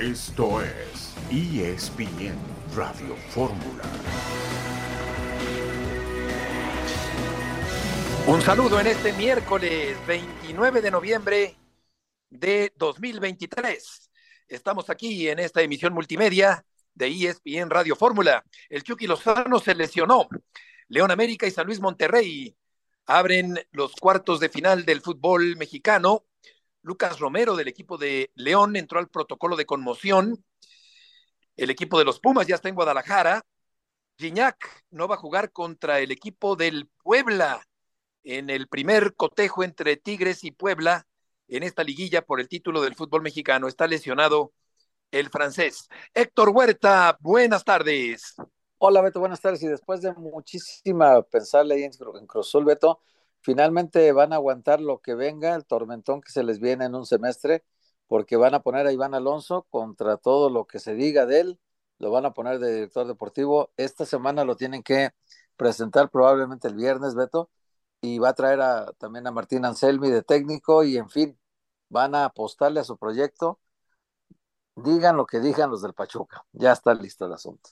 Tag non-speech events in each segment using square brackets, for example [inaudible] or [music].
Esto es ESPN Radio Fórmula. Un saludo en este miércoles 29 de noviembre de 2023. Estamos aquí en esta emisión multimedia de ESPN Radio Fórmula. El Chucky Lozano se lesionó. León América y San Luis Monterrey abren los cuartos de final del fútbol mexicano. Lucas Romero del equipo de León entró al protocolo de conmoción. El equipo de los Pumas ya está en Guadalajara. Gignac no va a jugar contra el equipo del Puebla en el primer cotejo entre Tigres y Puebla en esta liguilla por el título del fútbol mexicano. Está lesionado el francés. Héctor Huerta, buenas tardes. Hola Beto, buenas tardes. Y después de muchísima pensarle ahí en, en Cruzul, Beto, finalmente van a aguantar lo que venga, el tormentón que se les viene en un semestre, porque van a poner a Iván Alonso contra todo lo que se diga de él, lo van a poner de director deportivo. Esta semana lo tienen que presentar probablemente el viernes, Beto, y va a traer a, también a Martín Anselmi de técnico y en fin, van a apostarle a su proyecto. Digan lo que digan los del Pachuca, ya está listo el asunto.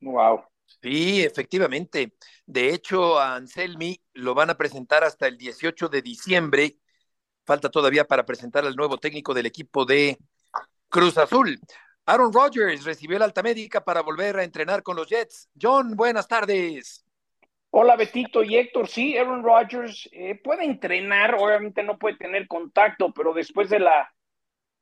Wow. Sí, efectivamente. De hecho, a Anselmi lo van a presentar hasta el 18 de diciembre. Falta todavía para presentar al nuevo técnico del equipo de Cruz Azul. Aaron Rodgers recibió la alta médica para volver a entrenar con los Jets. John, buenas tardes. Hola Betito y Héctor, sí, Aaron Rodgers eh, puede entrenar, obviamente no puede tener contacto, pero después de la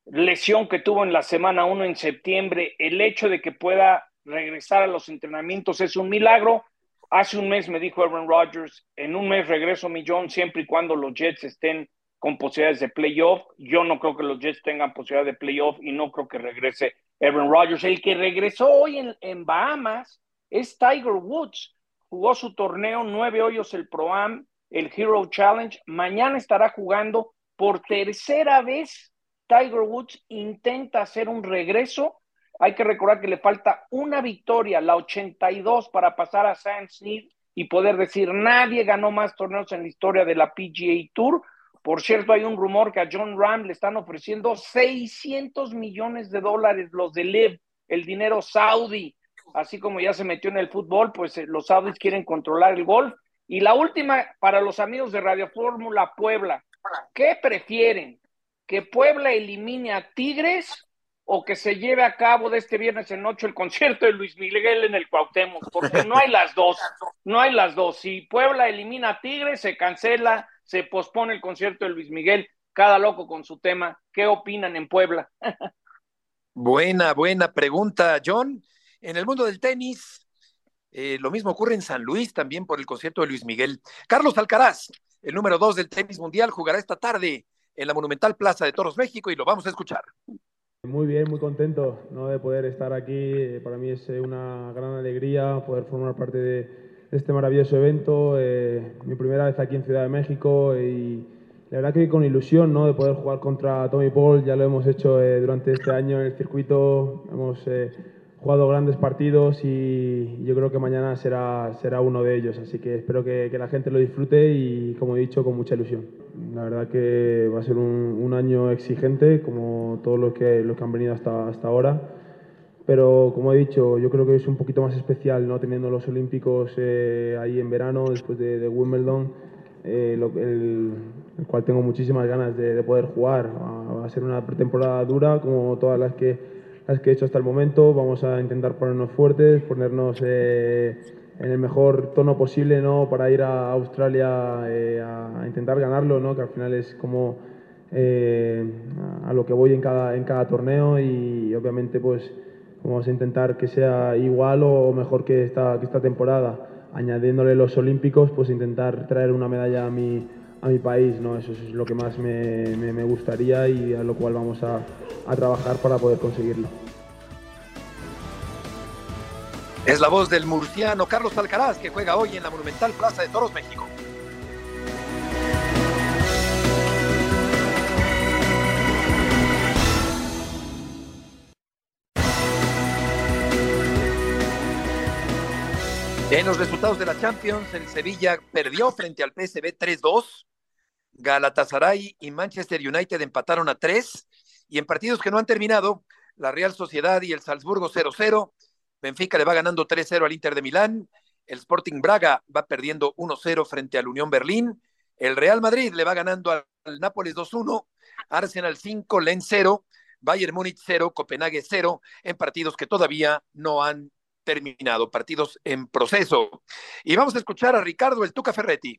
lesión que tuvo en la semana 1 en septiembre, el hecho de que pueda regresar a los entrenamientos es un milagro. Hace un mes me dijo Aaron Rodgers, en un mes regreso mi John siempre y cuando los Jets estén con posibilidades de playoff. Yo no creo que los Jets tengan posibilidad de playoff y no creo que regrese Aaron Rodgers. El que regresó hoy en, en Bahamas es Tiger Woods jugó su torneo, nueve hoyos el Pro-Am, el Hero Challenge. Mañana estará jugando por tercera vez. Tiger Woods intenta hacer un regreso. Hay que recordar que le falta una victoria, la 82, para pasar a Sam Snead y poder decir nadie ganó más torneos en la historia de la PGA Tour. Por cierto, hay un rumor que a John Ram le están ofreciendo 600 millones de dólares los de LIV, el dinero saudí así como ya se metió en el fútbol, pues eh, los saudis quieren controlar el golf. Y la última, para los amigos de Radio Fórmula Puebla, ¿qué prefieren? ¿Que Puebla elimine a Tigres o que se lleve a cabo de este viernes en noche el concierto de Luis Miguel en el Cuauhtémoc? Porque no hay las dos, no hay las dos. Si Puebla elimina a Tigres, se cancela, se pospone el concierto de Luis Miguel, cada loco con su tema. ¿Qué opinan en Puebla? buena, buena pregunta, John. En el mundo del tenis, eh, lo mismo ocurre en San Luis también por el concierto de Luis Miguel. Carlos Alcaraz, el número dos del tenis mundial, jugará esta tarde en la Monumental Plaza de Toros México y lo vamos a escuchar. Muy bien, muy contento ¿no? de poder estar aquí. Para mí es eh, una gran alegría poder formar parte de, este maravilloso evento. Eh, mi primera vez aquí en Ciudad de México y la verdad que con ilusión ¿no? de poder jugar contra Tommy Paul. Ya lo hemos hecho durante este año en el circuito. Hemos jugado grandes partidos y yo creo que mañana será, será uno de ellos. Así que espero que, que la gente lo disfrute y, como he dicho, con mucha ilusión. La verdad que va a ser un, año exigente, como todos los que, los que han venido hasta, hasta ahora. Pero como he dicho, yo creo que es un poquito más especial, ¿no? teniendo los Olímpicos eh, ahí en verano, después de, Wimbledon, eh, el, cual tengo muchísimas ganas de poder jugar. Va a ser una pretemporada dura, como todas las que las que he hecho hasta el momento. Vamos a intentar ponernos fuertes, ponernos eh, en el mejor tono posible ¿no? para ir a Australia eh, a, intentar ganarlo, ¿no? que al final es como eh, a lo que voy en cada, en cada torneo y obviamente pues vamos a intentar que sea igual o mejor que esta, que esta temporada. Añadiéndole los olímpicos, pues intentar traer una medalla a mi, a mi país, ¿no? Eso es lo que más me, me, gustaría y a lo cual vamos a, a trabajar para poder conseguirlo. Es la voz del murciano Carlos Alcaraz que juega hoy en la Monumental Plaza de Toros, México. En los resultados de la Champions, el Sevilla perdió frente al PSV 3-2. Galatasaray y Manchester United empataron a 3 y en partidos que no han terminado, la Real Sociedad y el Salzburgo 0-0. Benfica le va ganando 3-0 al Inter de Milán. El Sporting Braga va perdiendo 1-0 frente al Unión Berlín. El Real Madrid le va ganando al Nápoles 2-1. Arsenal 5, Lens 0. Bayern Múnich 0, Copenhague 0, en partidos que todavía no han terminado, partidos en proceso. Y vamos a escuchar a Ricardo El Tuca Ferretti.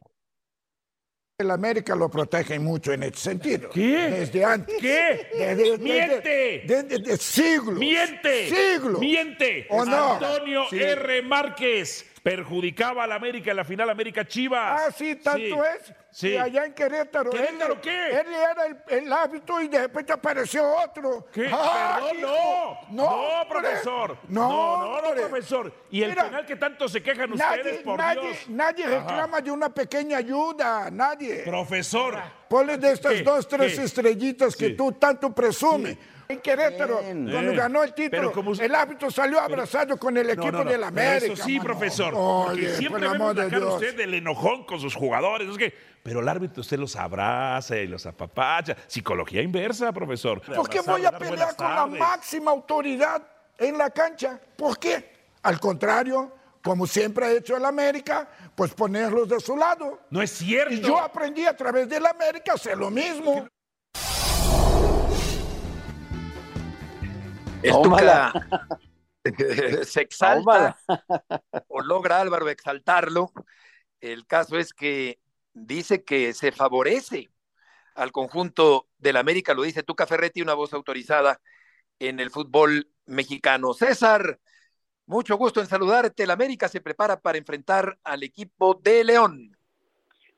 El América lo protege mucho en ese sentido. ¿Qué? Desde antes. ¿Qué? Desde, ¡Miente! Desde, desde siglos. ¡Miente! Siglos. ¡Miente! ¿O no? Antonio Sí. R. Márquez perjudicaba al América en la final América Chivas. Ah, sí, tanto es. Sí. Y allá en Querétaro. ¿Querétaro él, qué? Él era el, el hábito y de repente apareció otro. ¿Qué? Ah, Perdón, hijo. no. No, No, profesor. No, no, no, profesor. Y el Mira, penal que tanto se quejan Nadie, ustedes, por nadie, Dios. nadie reclama de una pequeña ayuda, nadie. Profesor. Ponle de estas ¿Qué? dos, tres ¿Qué? estrellitas que Sí. tú tanto presumes. En Querétaro, cuando Eh, ganó el pero título, como- el árbitro salió abrazado con el No, equipo no, no, del América. Eso sí, mano. profesor. porque Oye, siempre por el vemos amor la de cara Dios. usted del enojón con sus jugadores. Es que, pero el árbitro usted los abraza y los apapacha. Psicología inversa, profesor. ¿Por qué Abrazar, voy a dar pelear buenas con la tardes. máxima autoridad en la cancha? ¿Por qué? Al contrario, como siempre ha hecho el América, pues ponerlos de su lado. No es cierto. Y yo aprendí a través del América a hacer lo mismo. El Tómala. Tuca [laughs] se exalta o logra Álvaro exaltarlo. El caso es que dice que se favorece al conjunto del América, lo dice Tuca Ferretti, una voz autorizada en el fútbol mexicano. César, mucho gusto en saludarte. El América se prepara para enfrentar al equipo de León.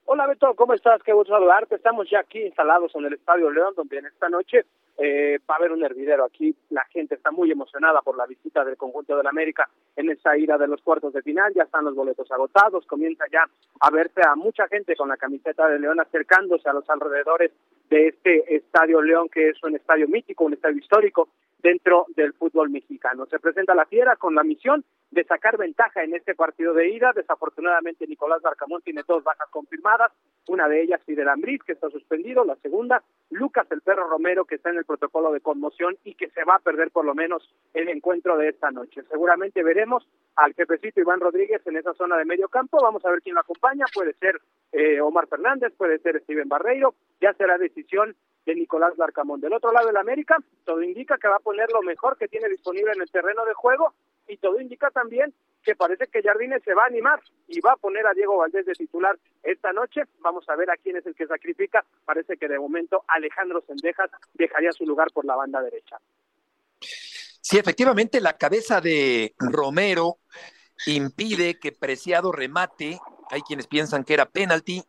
Hola Beto, ¿cómo estás? Qué gusto saludarte. Estamos ya aquí instalados en el Estadio León, donde en esta noche eh, va a haber un hervidero aquí. La gente está muy emocionada por la visita del conjunto del América en esa ida de los cuartos de final. Ya están los boletos agotados. Comienza ya a verse a mucha gente con la camiseta de León acercándose a los alrededores de este Estadio León, que es un estadio mítico, un estadio histórico dentro del fútbol mexicano. Se presenta la Fiera con la misión de sacar ventaja en este partido de ida. Desafortunadamente, Nicolás Barcamón tiene dos bajas confirmadas. Una de ellas, Fidel Ambriz, que está suspendido. La segunda, Lucas el Perro Romero, que está en el protocolo de conmoción y que se va a perder por lo menos el encuentro de esta noche. Seguramente veremos al jefecito Iván Rodríguez en esa zona de medio campo. Vamos a ver quién lo acompaña. Puede ser eh, Omar Fernández, puede ser Steven Barreiro. Ya será decisión de Nicolás Larcamón. Del otro lado del América, todo indica que va a poner lo mejor que tiene disponible en el terreno de juego y todo indica también que parece que Jardines se va a animar y va a poner a Diego Valdés de titular esta noche. Vamos a ver a quién es el que sacrifica. Parece que de momento Alejandro Sendejas dejaría su lugar por la banda derecha. Sí, efectivamente, la cabeza de Romero impide que Preciado remate. Hay quienes piensan que era penalti.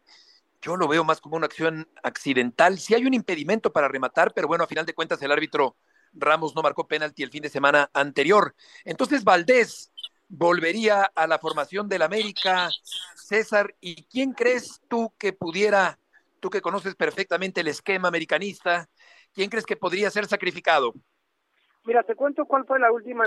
Yo lo veo más como una acción accidental. Sí hay un impedimento para rematar, pero bueno, a final de cuentas el árbitro Ramos no marcó penalti el fin de semana anterior. Entonces Valdés volvería a la formación del América. César, ¿y quién crees tú que pudiera, tú que conoces perfectamente el esquema americanista, quién crees que podría ser sacrificado? Mira, te cuento cuál fue la última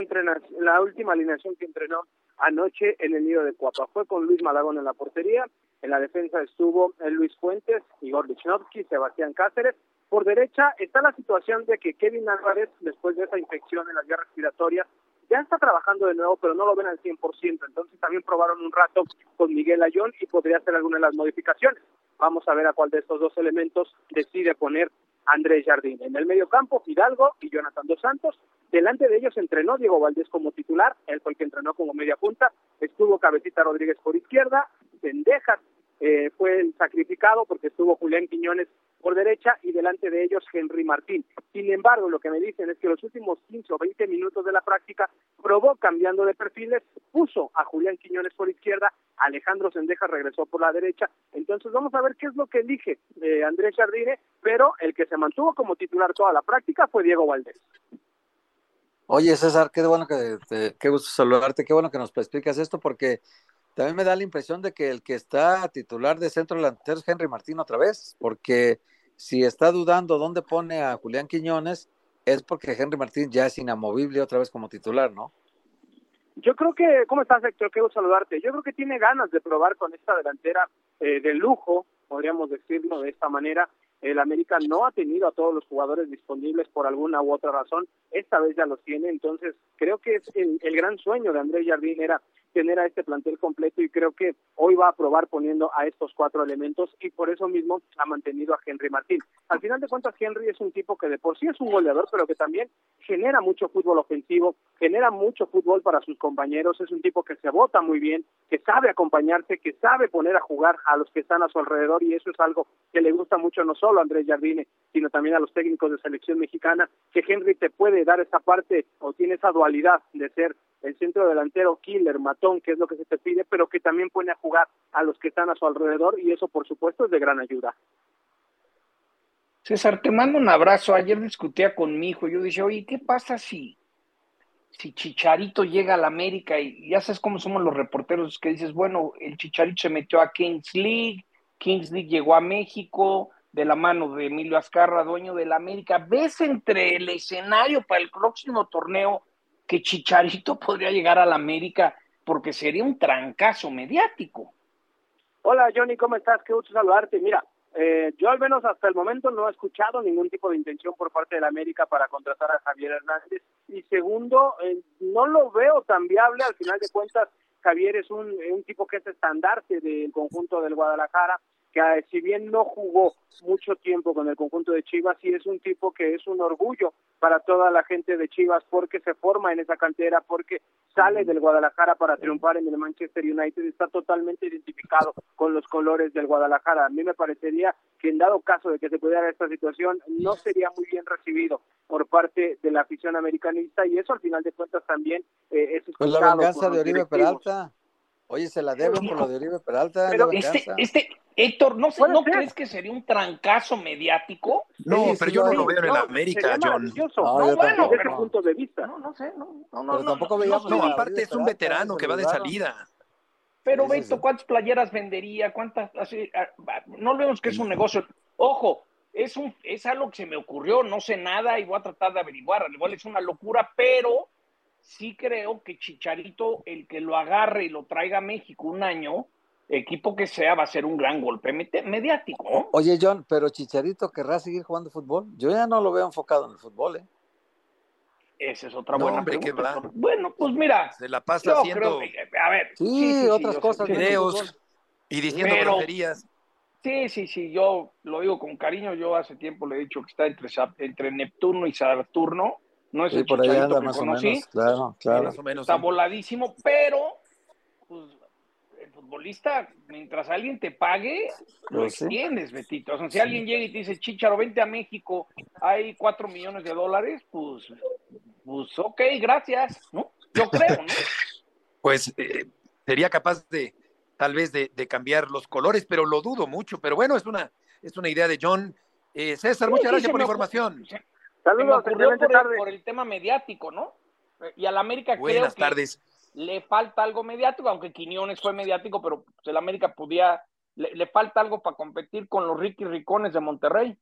la última alineación que entrenó anoche en el nido de Cuapa. Fue con Luis Malagón en la portería, en la defensa estuvo Luis Fuentes, Igor Lichnowsky, Sebastián Cáceres. Por derecha está la situación de que Kevin Álvarez, después de esa infección en las vías respiratorias, ya está trabajando de nuevo, pero no lo ven al 100%. Entonces también probaron un rato con Miguel Ayón y podría hacer alguna de las modificaciones. Vamos a ver a cuál de estos dos elementos decide poner Andrés Jardín. En el medio campo, Hidalgo y Jonathan Dos Santos. Delante de ellos entrenó Diego Valdés como titular, él fue el que entrenó como media punta. Estuvo Cabecita Rodríguez por izquierda, Sendejas eh, fue el sacrificado porque estuvo Julián Quiñones por derecha y delante de ellos Henry Martín. Sin embargo, lo que me dicen es que los últimos 15 o 20 minutos de la práctica probó cambiando de perfiles, puso a Julián Quiñones por izquierda, Alejandro Sendejas regresó por la derecha. Entonces vamos a ver qué es lo que elige eh, Andrés Jardine, pero el que se mantuvo como titular toda la práctica fue Diego Valdés. Oye, César, qué bueno que te, qué gusto saludarte, qué bueno que nos explicas esto, porque también me da la impresión de que el que está titular de centro delantero es Henry Martín otra vez, porque si está dudando dónde pone a Julián Quiñones, es porque Henry Martín ya es inamovible otra vez como titular, ¿no? Yo creo que, ¿cómo estás, Héctor? Gusto saludarte. Yo creo que tiene ganas de probar con esta delantera eh, de lujo, podríamos decirlo de esta manera, el América no ha tenido a todos los jugadores disponibles por alguna u otra razón, esta vez ya los tiene, entonces creo que es el, el gran sueño de Andrés Jardín era tener a este plantel completo y creo que hoy va a probar poniendo a estos cuatro elementos y por eso mismo ha mantenido a Henry Martín. Al final de cuentas, Henry es un tipo que de por sí es un goleador, pero que también genera mucho fútbol ofensivo, genera mucho fútbol para sus compañeros, es un tipo que se vota muy bien, que sabe acompañarse, que sabe poner a jugar a los que están a su alrededor y eso es algo que le gusta mucho no solo a Andrés Jardine, sino también a los técnicos de selección mexicana, que Henry te puede dar esa parte o tiene esa dualidad de ser el centro delantero killer, matón, que es lo que se te pide, pero que también pone a jugar a los que están a su alrededor y eso por supuesto es de gran ayuda. César, te mando un abrazo. Ayer discutía con mi hijo. Yo dije, oye, ¿qué pasa si, si Chicharito llega a la América? Y ya sabes cómo somos los reporteros que dices, bueno, el Chicharito se metió a Kings League, Kings League llegó a México de la mano de Emilio Azcarra, dueño de la América. ¿Ves entre el escenario para el próximo torneo que Chicharito podría llegar a la América porque sería un trancazo mediático. Hola Johnny, ¿cómo estás? Qué gusto saludarte. Mira, eh, yo al menos hasta el momento no he escuchado ningún tipo de intención por parte de la América para contratar a Javier Hernández. Y segundo, eh, no lo veo tan viable. Al final de cuentas, Javier es un, un tipo que es estandarte del conjunto del Guadalajara que eh, si bien no jugó mucho tiempo con el conjunto de Chivas, sí es un tipo que es un orgullo para toda la gente de Chivas porque se forma en esa cantera, porque sale del Guadalajara para triunfar en el Manchester United, está totalmente identificado con los colores del Guadalajara. A mí me parecería que en dado caso de que se pudiera esta situación, no sería muy bien recibido por parte de la afición americanista y eso al final de cuentas también eh, es pues la venganza de Oribe Peralta. Oye, se la deben por lo de Oribe Peralta. Pero este, este, Héctor, ¿no, ¿no crees que sería un trancazo mediático? No, pero yo no lo veo en el América, John. No, bueno, desde ese punto de vista. No, no sé, no, no, pero tampoco veíamos no, aparte es un veterano que va de salida. Pero Beto, ¿cuántas playeras vendería? ¿Cuántas? Así, no vemos que es un negocio. Ojo, es un, es algo que se me ocurrió, no sé nada y voy a tratar de averiguar. Al igual es una locura, pero sí creo que Chicharito, el que lo agarre y lo traiga a México un año, equipo que sea, va a ser un gran golpe mediático. Oye, John, pero Chicharito querrá seguir jugando fútbol. Yo ya no lo veo enfocado en el fútbol, ¿eh? Esa es otra buena hombre, pregunta. Bueno, pues mira. Se la pasa haciendo. a ver. Sí, otras cosas. Videos y diciendo pero, groserías. Sí, sí, sí. Yo lo digo con cariño. Yo hace tiempo le he dicho que está entre, entre Neptuno y Saturno no es el por allá anda, más conocí. O menos, claro, claro. Más o menos, está voladísimo, pero pues, el futbolista, mientras alguien te pague, lo pues extiendes, Betito. O sea, si alguien llega y te dice, Chicharo, vente a México, hay cuatro millones de dólares, pues, pues ok, gracias, ¿no? Yo [laughs] creo, ¿no? pues eh, sería capaz de, tal vez, de, de, cambiar los colores, pero lo dudo mucho. Pero bueno, es una, es una idea de John. Eh, César, muchas gracias por la información. Saludos, por el, por el, tema mediático, ¿no? Y al América Buenas creo tardes. que le falta algo mediático, aunque Quiñones fue mediático, pero pues, el América podía, le, le, falta algo para competir con los Ricky Ricones de Monterrey.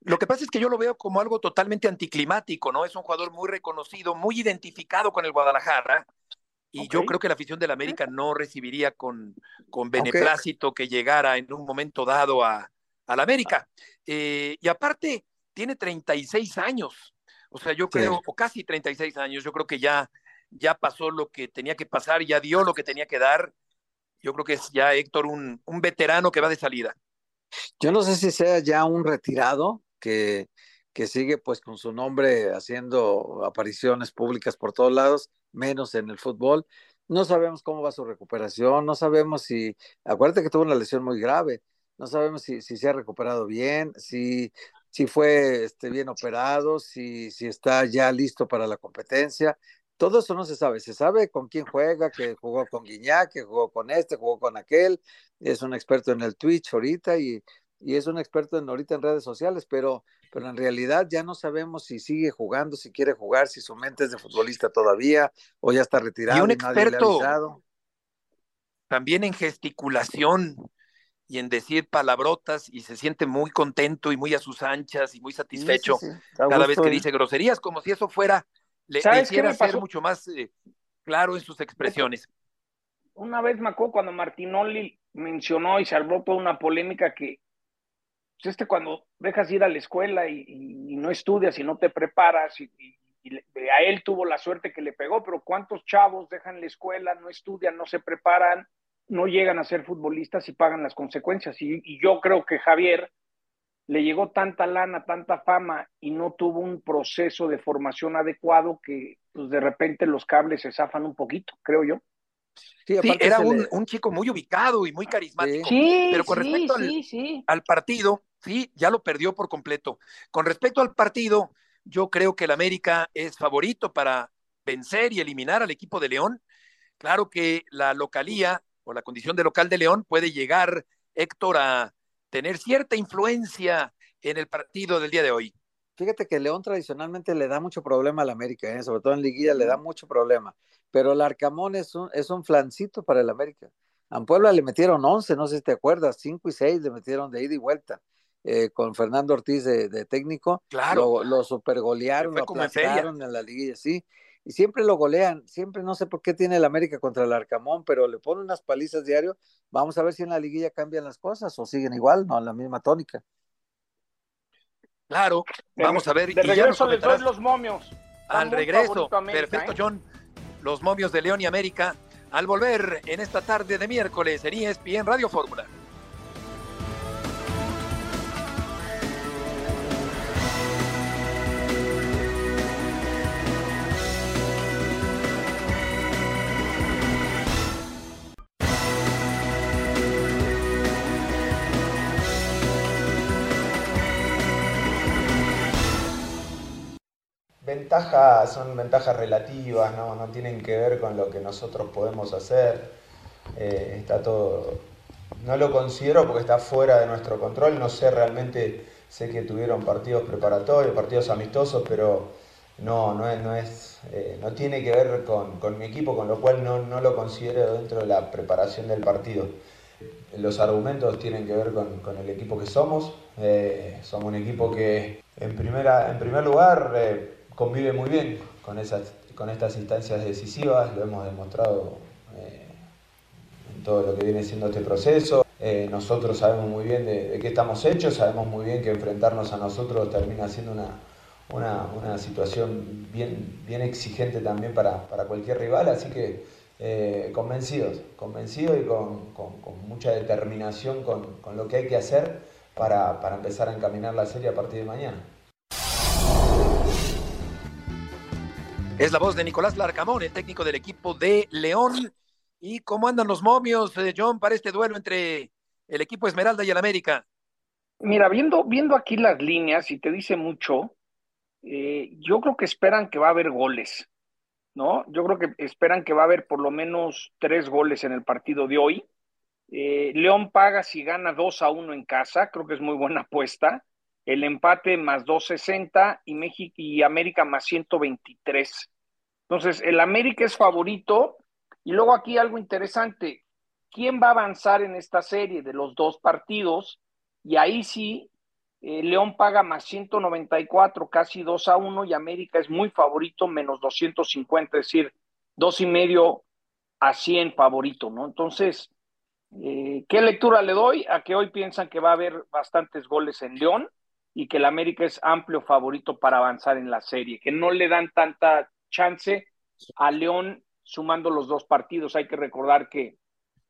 Lo que pasa es que yo lo veo como algo totalmente anticlimático, ¿no? Es un jugador muy reconocido, muy identificado con el Guadalajara, y okay. yo creo que la afición del América no recibiría con, con beneplácito okay. que llegara en un momento dado a, a la América. Eh, y aparte, tiene 36 años. O sea, yo creo, sí. o casi 36 años, yo creo que ya, ya pasó lo que tenía que pasar, ya dio lo que tenía que dar. Yo creo que es ya Héctor un, un veterano que va de salida. Yo no sé si sea ya un retirado que, que sigue pues con su nombre haciendo apariciones públicas por todos lados, menos en el fútbol. No sabemos cómo va su recuperación, no sabemos si, acuérdate que tuvo una lesión muy grave, no sabemos si, si se ha recuperado bien, si si fue este, bien operado, si, si está ya listo para la competencia. Todo eso no se sabe. Se sabe con quién juega, que jugó con Guiñac, que jugó con este, jugó con aquel. Es un experto en el Twitch ahorita y, y es un experto en, ahorita en redes sociales, pero, pero en realidad ya no sabemos si sigue jugando, si quiere jugar, si su mente es de futbolista todavía o ya está retirado. Y un experto también en gesticulación, y en decir palabrotas y se siente muy contento y muy a sus anchas y muy satisfecho sí, sí, sí. cada vez que dice groserías, como si eso fuera, le, le hiciera ser mucho más eh, claro en sus expresiones. Una vez me acuerdo cuando Martinoli mencionó y se armó toda una polémica que pues este cuando dejas ir a la escuela y, no estudias y no te preparas y, a él tuvo la suerte que le pegó, pero ¿cuántos chavos dejan la escuela, no estudian, no se preparan, no llegan a ser futbolistas y pagan las consecuencias? Y, yo creo que Javier le llegó tanta lana, tanta fama y no tuvo un proceso de formación adecuado que pues, de repente los cables se zafan un poquito, creo yo. Sí, era un, chico muy ubicado y muy carismático. Sí, pero con respecto al, partido, sí, ya lo perdió por completo. Con respecto al partido, yo creo que el América es favorito para vencer y eliminar al equipo de León. Claro que la localía o la condición de local de León puede llegar, Héctor, a tener cierta influencia en el partido del día de hoy. Fíjate que León tradicionalmente le da mucho problema al América, ¿eh? sobre todo en liguilla le da mucho problema, pero el Arcamón es un, es un flancito para el América. A Puebla le metieron 11, no sé si te acuerdas, 5 y 6 le metieron de ida y vuelta. Eh, con Fernando Ortiz de, técnico, claro. lo, lo supergolearon, lo aplastaron en la liguilla, sí, y siempre lo golean, siempre no sé por qué tiene el América contra el Arcamón, pero le ponen unas palizas diario, vamos a ver si en la liguilla cambian las cosas o siguen igual, no, en la misma tónica. Claro, vamos a ver. De regreso les doy los momios. Al regreso, perfecto, ¿eh? John. Los momios de León y América al volver en esta tarde de miércoles en ESPN Radio Fórmula. Son ventajas relativas, ¿no? no tienen que ver con lo que nosotros podemos hacer. Eh, está todo, no lo considero porque está fuera de nuestro control, no sé realmente, sé que tuvieron partidos preparatorios, partidos amistosos, pero no, no, no, es, eh, no tiene que ver con, con, mi equipo, con lo cual no, no, lo considero dentro de la preparación del partido. Los argumentos tienen que ver con, con el equipo que somos. Eh, somos un equipo que en, primera, en primer lugar convive muy bien con, esas, con estas instancias decisivas, lo hemos demostrado eh, en todo lo que viene siendo este proceso. Eh, nosotros sabemos muy bien de, qué estamos hechos, sabemos muy bien que enfrentarnos a nosotros termina siendo una, una, situación bien, bien exigente también para, cualquier rival, así que eh, convencidos, convencidos y con, mucha determinación con, lo que hay que hacer para, para empezar a encaminar la serie a partir de mañana. Es la voz de Nicolás Larcamón, el técnico del equipo de León. ¿Y cómo andan los momios, eh, John, para este duelo entre el equipo Esmeralda y el América? Mira, viendo, viendo aquí las líneas, y te dice mucho, eh, yo creo que esperan que va a haber goles, ¿no? Yo creo que esperan que va a haber por lo menos tres goles en el partido de hoy. Eh, León paga si gana 2 a 1 en casa, creo que es muy buena apuesta el empate más 260 y México y América más 123. Entonces, el América es favorito. Y luego aquí algo interesante, ¿quién va a avanzar en esta serie de los dos partidos? Y ahí sí, eh, León paga más 194, casi 2 a 1, y América es muy favorito, menos 250, es decir, dos y medio a 100 favorito, ¿no? Entonces, eh, ¿qué lectura le doy? A que hoy piensan que va a haber bastantes goles en León y que el América es amplio favorito para avanzar en la serie, que no le dan tanta chance a León sumando los dos partidos. Hay que recordar que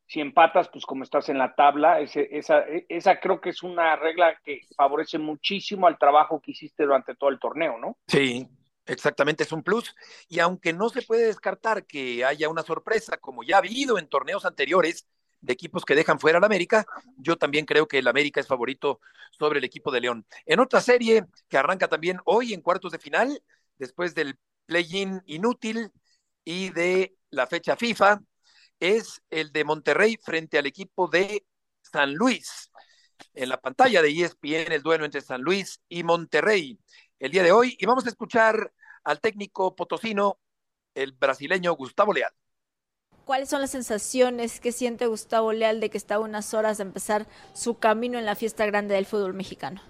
si empatas, pues como estás en la tabla, esa, esa creo que es una regla que favorece muchísimo al trabajo que hiciste durante todo el torneo, ¿no? Sí, exactamente, es un plus. Y aunque no se puede descartar que haya una sorpresa, como ya ha habido en torneos anteriores, de equipos que dejan fuera al América, yo también creo que el América es favorito sobre el equipo de León. En otra serie que arranca también hoy en cuartos de final, después del play-in inútil y de la fecha FIFA, es el de Monterrey frente al equipo de San Luis. En la pantalla de ESPN el duelo entre San Luis y Monterrey el día de hoy y vamos a escuchar al técnico potosino, el brasileño Gustavo Leal. ¿Cuáles son las sensaciones que siente Gustavo Leal de que está a unas horas de empezar su camino en la fiesta grande del fútbol mexicano?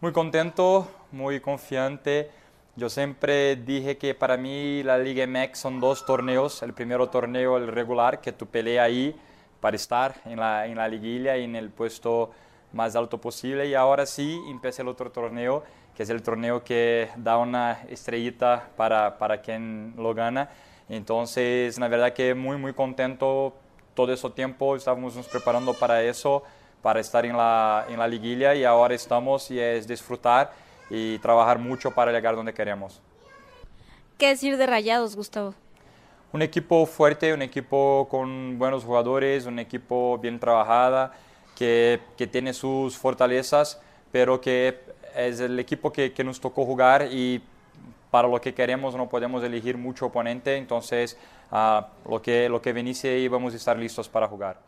Muy contento, muy confiante. Yo siempre dije que para mí la Liga MX son dos torneos. El primero torneo, el regular, que tú peleas ahí para estar en la, en la liguilla y en el puesto más alto posible y ahora sí empieza el otro torneo, que es el torneo que da una estrellita para, para quien lo gana. Entonces, la verdad que muy, muy contento todo ese tiempo, estábamos nos preparando para eso, para estar en la, en la liguilla y ahora estamos y es disfrutar y trabajar mucho para llegar donde queremos. ¿Qué decir de Rayados, Gustavo? Un equipo fuerte, un equipo con buenos jugadores, un equipo bien trabajada, que, que tiene sus fortalezas, pero que es el equipo que, que nos tocó jugar y para lo que queremos no podemos elegir mucho oponente, entonces uh, lo, que, lo que veniese ahí vamos a estar listos para jugar.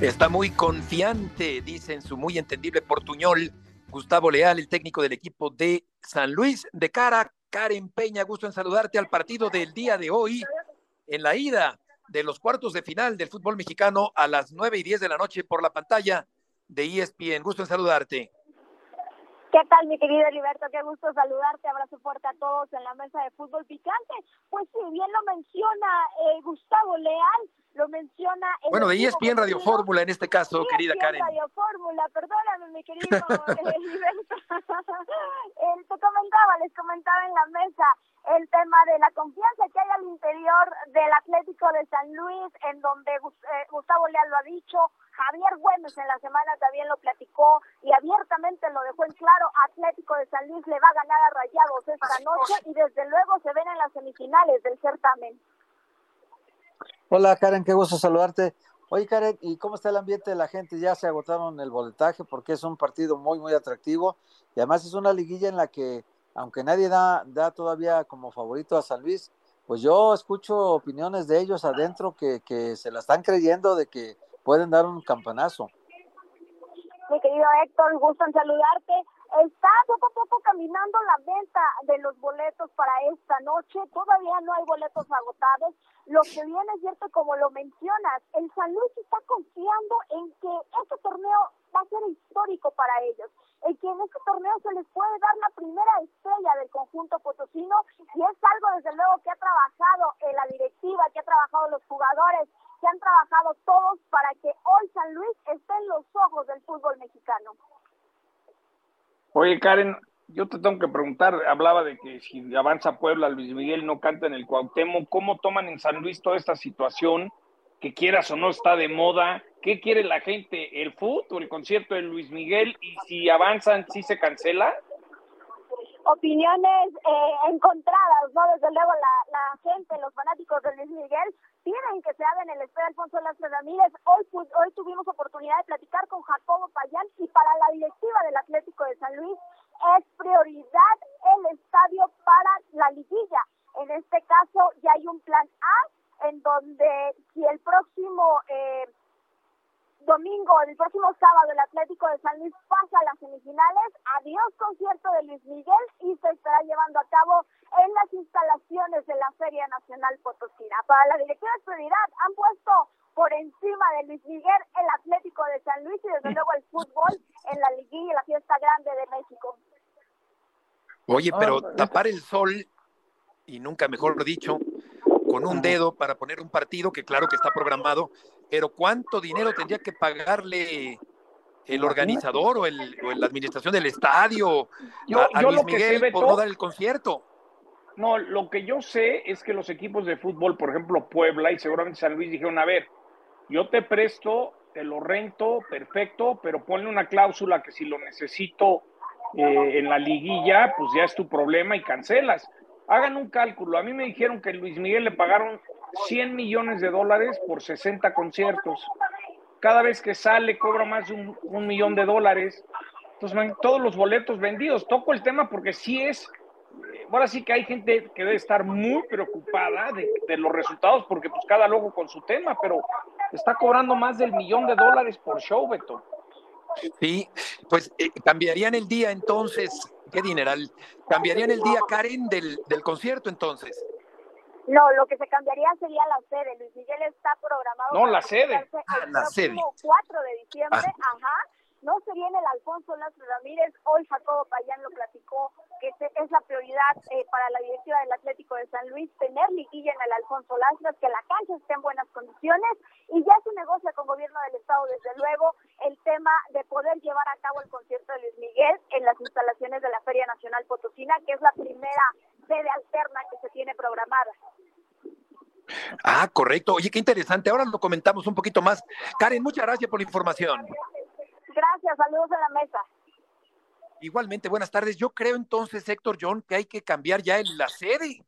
Está muy confiante, dice en su muy entendible portuñol Gustavo Leal, el técnico del equipo de San Luis. De cara, Karen Peña, gusto en saludarte al partido del día de hoy en la ida de los cuartos de final del fútbol mexicano a las 9 y 10 de la noche por la pantalla de ESPN. Gusto en saludarte. ¿Qué tal, mi querido Heriberto? Qué gusto saludarte. Abrazo fuerte a todos en la mesa de fútbol picante. Pues sí, bien lo menciona eh, Gustavo Leal, lo menciona. bueno, de ESPN Radio Fórmula en este caso, querida Karen. Radio Fórmula, perdóname, mi querido [laughs] Heriberto. [laughs] eh, te comentaba, les comentaba en la mesa el tema de la confianza que hay al interior del Atlético de San Luis, en donde eh, Gustavo Leal lo ha dicho, Javier Güemes en la semana también lo platicó y abiertamente lo dejó en claro, Atlético de San Luis le va a ganar a Rayados esta noche y desde luego se ven en las semifinales del certamen. Hola Karen, qué gusto saludarte. Oye Karen, ¿y cómo está el ambiente de la gente? Ya se agotaron el boletaje porque es un partido muy, muy atractivo y además es una liguilla en la que aunque nadie da, da todavía como favorito a San Luis, pues yo escucho opiniones de ellos adentro que, que se la están creyendo de que pueden dar un campanazo. Mi querido Héctor, gusto en saludarte. Está poco a poco caminando la venta de los boletos para esta noche. Todavía no hay boletos agotados. Lo que viene es cierto, como lo mencionas, el San Luis está confiando en que este torneo para ellos. En que en este torneo se les puede dar la primera estrella del conjunto potosino y es algo desde luego que ha trabajado en la directiva, que ha trabajado los jugadores, que han trabajado todos para que hoy San Luis esté en los ojos del fútbol mexicano. Oye, Karen, yo te tengo que preguntar, hablaba de que si avanza Puebla, Luis Miguel no canta en el Cuauhtémoc, ¿cómo toman en San Luis toda esta situación? Que quieras o no está de moda, ¿qué quiere la gente? ¿El fútbol o el concierto de Luis Miguel? Y si avanzan, ¿sí se cancela? opiniones eh, encontradas, ¿no? Desde luego la, la, gente, los fanáticos de Luis Miguel piden que se haga en el estadio Alfonso Lázaro Ramírez. Hoy, hoy tuvimos oportunidad de platicar con Jacobo Payán y para la directiva del Atlético de San Luis es prioridad el estadio para la liguilla. En este caso ya hay un plan A en donde si el próximo... Eh, domingo, el próximo sábado, el Atlético de San Luis pasa a las semifinales. Adiós concierto de Luis Miguel y se estará llevando a cabo en las instalaciones de la Feria Nacional Potosina. Para la directiva de prioridad han puesto por encima de Luis Miguel el Atlético de San Luis y desde luego el fútbol en la liguilla y la fiesta grande de México. Oye, pero tapar el sol, y nunca mejor dicho, con un dedo para poner un partido que claro que está programado, pero ¿cuánto dinero tendría que pagarle el organizador o, el, o la administración del estadio yo, a, a yo Luis Miguel sé, por no dar el concierto? No, lo que yo sé es que los equipos de fútbol, por ejemplo Puebla y seguramente San Luis, dijeron, a ver, yo te presto, te lo rento, perfecto, pero ponle una cláusula que si lo necesito eh, en la liguilla, pues ya es tu problema y cancelas. Hagan un cálculo. A mí me dijeron que Luis Miguel le pagaron 100 millones de dólares por 60 conciertos. Cada vez que sale cobra más de un, millón de dólares. Entonces, todos los boletos vendidos. Toco el tema porque sí es, eh, ahora sí que hay gente que debe estar muy preocupada de, de, los resultados porque pues cada loco con su tema, pero está cobrando más del millón de dólares por show, Beto. Sí, pues eh, cambiarían el día entonces, qué dineral, cambiarían el día, Karen, del, del concierto entonces. No, lo que se cambiaría sería la sede. Luis Miguel está programado. No, la sede. El ah, la sede. 4 de diciembre, ah. ajá. No se viene el Alfonso Lázaro Ramírez, hoy Jacobo Payán lo platicó, que es la prioridad eh, para la directiva del Atlético de San Luis, tener liguilla en el Alfonso Lázaro, que la cancha esté en buenas condiciones y ya se negocia con gobierno del Estado, desde luego, el tema de poder llevar a cabo el concierto de Luis Miguel en las instalaciones de la Feria Nacional Potosina, que es la primera sede alterna que se tiene programada. Ah, correcto. Oye, qué interesante. Ahora lo comentamos un poquito más. Karen, muchas gracias por la información. Saludos a la mesa. Igualmente, buenas tardes. Yo creo entonces, Héctor John, que hay que cambiar ya la sede,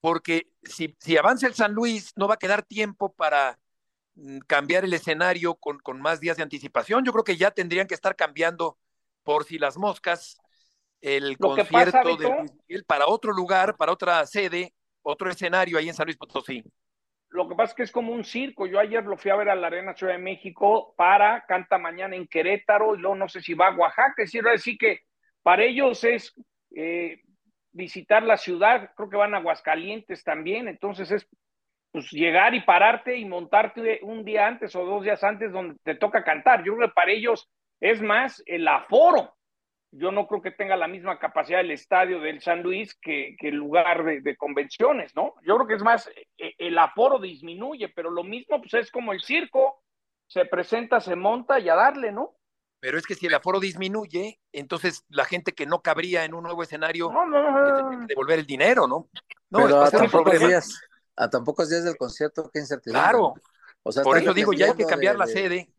porque si, si avanza el San Luis, no va a quedar tiempo para mm, cambiar el escenario con, con más días de anticipación. Yo creo que ya tendrían que estar cambiando por si las moscas el concierto de para otro lugar, para otra sede, otro escenario ahí en San Luis Potosí. Lo que pasa es que es como un circo. Yo ayer lo fui a ver a la Arena Ciudad de México para canta mañana en Querétaro y luego no sé si va a Oaxaca. Es decir, que para ellos es eh, visitar la ciudad. Creo que van a Aguascalientes también. Entonces es pues, llegar y pararte y montarte un día antes o dos días antes donde te toca cantar. Yo creo que para ellos es más el aforo yo no creo que tenga la misma capacidad el estadio del San Luis que, el lugar de, convenciones, ¿no? Yo creo que es más, e, el aforo disminuye, pero lo mismo pues es como el circo, se presenta, se monta y a darle, ¿no? Pero es que si el aforo disminuye, entonces la gente que no cabría en un nuevo escenario no, no, que devolver el dinero, ¿no? No, pero a tan, pocos días, a tan pocos días del concierto, qué incertidumbre. Claro, por eso digo, ya hay que cambiar la sede.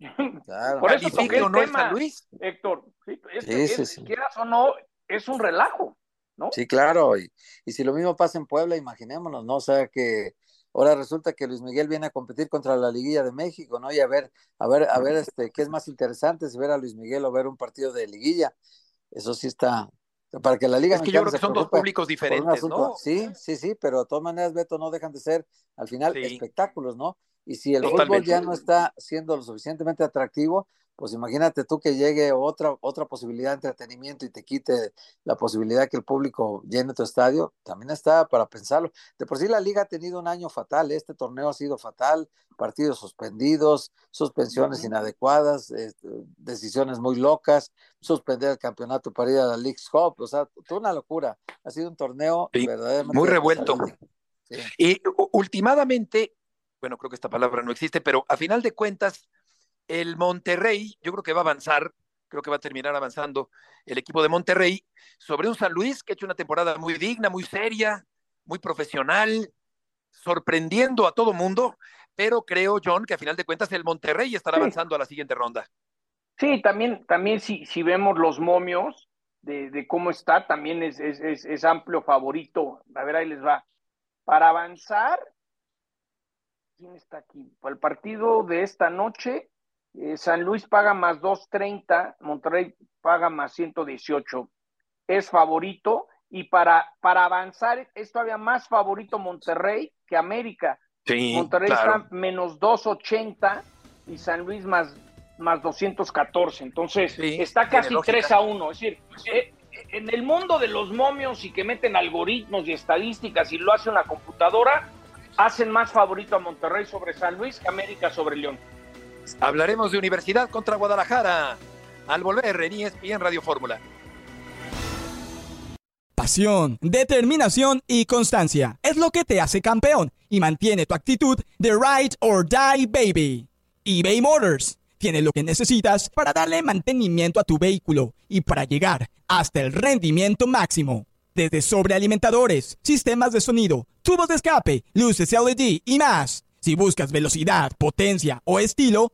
Por eso toqué el no tema, Luis. Héctor, sí, sí, quieras o no, es un relajo, ¿no? Sí, claro, y, y, si lo mismo pasa en Puebla, imaginémonos, ¿no? O sea que ahora resulta que Luis Miguel viene a competir contra la Liguilla de México, ¿no? Y a ver, a ver, a ver, este, ¿qué es más interesante? Si ver a Luis Miguel o ver un partido de Liguilla. Eso sí está, para que la liga es que yo creo que son dos públicos diferentes, ¿no? Sí, sí, sí, pero de todas maneras, Beto, no dejan de ser al final espectáculos, ¿no? Y si el fútbol ya no está siendo lo suficientemente atractivo, pues imagínate tú que llegue otra, otra posibilidad de entretenimiento y te quite la posibilidad que el público llene tu estadio, también está para pensarlo. De por sí la liga ha tenido un año fatal, este torneo ha sido fatal, partidos suspendidos, suspensiones inadecuadas, este, decisiones muy locas, suspender el campeonato para ir a la League Cup, o sea, toda una locura. Ha sido un torneo verdaderamente muy revuelto. Y últimamente bueno, creo que esta palabra no existe, pero a final de cuentas, el Monterrey, yo creo que va a avanzar, creo que va a terminar avanzando el equipo de Monterrey sobre un San Luis que ha hecho una temporada muy digna, muy seria, muy profesional, sorprendiendo a todo mundo, pero creo, John, que a final de cuentas el Monterrey estará avanzando a la siguiente ronda. Sí, también, también si, si vemos los momios de, cómo está, también es, es, es amplio favorito. A ver, ahí les va. Para avanzar, ¿Quién está aquí? Para el partido de esta noche, eh, San Luis paga más 2.30, Monterrey paga más 118. Es favorito y para, para avanzar es todavía más favorito Monterrey que América. Monterrey está menos 2.80 y San Luis más, más 214. Entonces está casi 3 a 1. Es decir, eh, en el mundo de los momios y que meten algoritmos y estadísticas y lo hace una computadora, hacen más favorito a Monterrey sobre San Luis que América sobre León. Hablaremos de Universidad contra Guadalajara al volver en ESPN Radio Fórmula. Pasión, determinación y constancia es lo que te hace campeón y mantiene tu actitud de ride or die baby. eBay Motors tiene lo que necesitas para darle mantenimiento a tu vehículo y para llegar hasta el rendimiento máximo desde sobrealimentadores, sistemas de sonido, tubos de escape, luces LED y más. Si buscas velocidad, potencia o estilo,